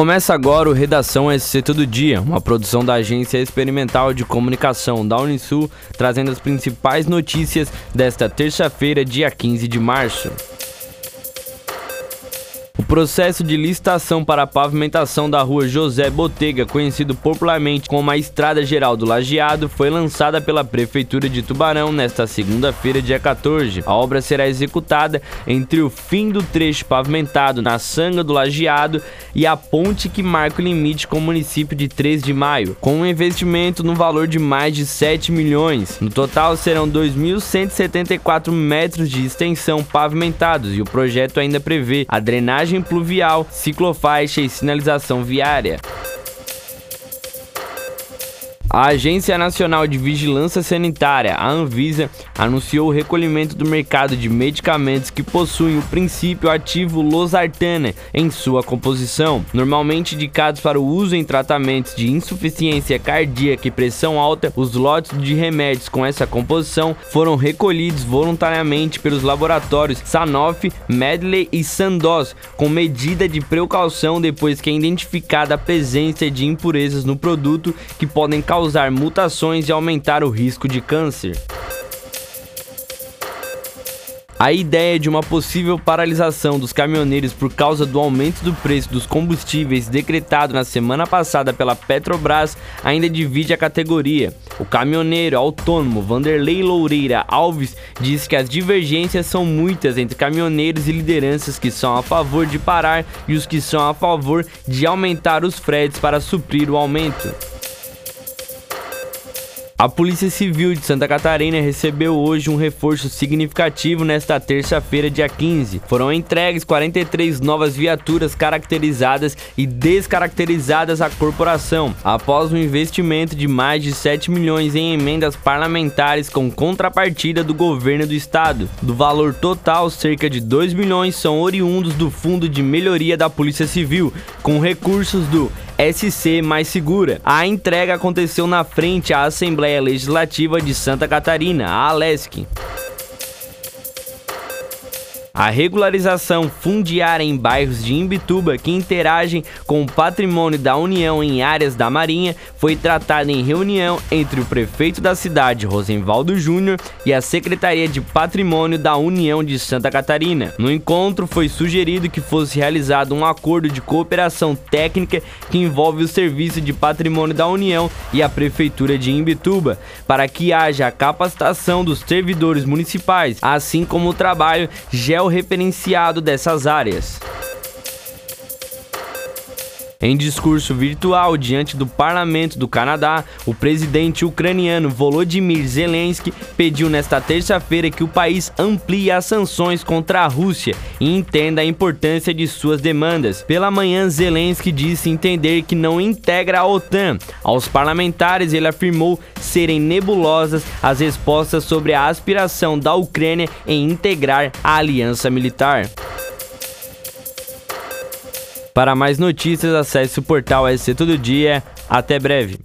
Começa agora o Redação SC Todo Dia, uma produção da Agência Experimental de Comunicação da Unisul, trazendo as principais notícias desta terça-feira, dia 15 de março. Processo de licitação para a pavimentação da rua José Botega, conhecido popularmente como a Estrada Geral do Lajeado, foi lançada pela Prefeitura de Tubarão nesta segunda-feira, dia 14. A obra será executada entre o fim do trecho pavimentado na Sanga do Lajeado e a ponte que marca o limite com o município de 3 de Maio, com um investimento no valor de mais de 7 milhões. No total, serão 2.174 metros de extensão pavimentados e o projeto ainda prevê a drenagem pluvial, ciclofaixa e sinalização viária. A Agência Nacional de Vigilância Sanitária, a Anvisa, anunciou o recolhimento do mercado de medicamentos que possuem o princípio ativo losartana em sua composição, normalmente indicados para o uso em tratamentos de insuficiência cardíaca e pressão alta. Os lotes de remédios com essa composição foram recolhidos voluntariamente pelos laboratórios Sanofi, Medley e Sandoz, com medida de precaução depois que é identificada a presença de impurezas no produto que podem causar causar mutações e aumentar o risco de câncer. A ideia de uma possível paralisação dos caminhoneiros por causa do aumento do preço dos combustíveis decretado na semana passada pela Petrobras ainda divide a categoria. O caminhoneiro autônomo Vanderlei Loureira Alves diz que as divergências são muitas entre caminhoneiros e lideranças que são a favor de parar e os que são a favor de aumentar os fretes para suprir o aumento. A Polícia Civil de Santa Catarina recebeu hoje um reforço significativo nesta terça-feira, dia 15. Foram entregues 43 novas viaturas caracterizadas e descaracterizadas à corporação, após um investimento de mais de 7 milhões em emendas parlamentares com contrapartida do governo do estado. Do valor total, cerca de 2 milhões são oriundos do Fundo de Melhoria da Polícia Civil, com recursos do SC Mais Segura. A entrega aconteceu na frente à Assembleia Legislativa de Santa Catarina, a ALESC. A regularização fundiária em bairros de Imbituba que interagem com o patrimônio da União em áreas da Marinha foi tratada em reunião entre o prefeito da cidade, Rosenvaldo Júnior, e a Secretaria de Patrimônio da União de Santa Catarina. No encontro foi sugerido que fosse realizado um acordo de cooperação técnica que envolve o Serviço de Patrimônio da União e a Prefeitura de Imbituba, para que haja a capacitação dos servidores municipais, assim como o trabalho geo referenciado dessas áreas. Em discurso virtual diante do parlamento do Canadá, o presidente ucraniano Volodymyr Zelensky pediu nesta terça-feira que o país amplie as sanções contra a Rússia e entenda a importância de suas demandas. Pela manhã, Zelensky disse entender que não integra a OTAN. Aos parlamentares, ele afirmou serem nebulosas as respostas sobre a aspiração da Ucrânia em integrar a aliança militar. Para mais notícias, acesse o portal SC Todo Dia. Até breve.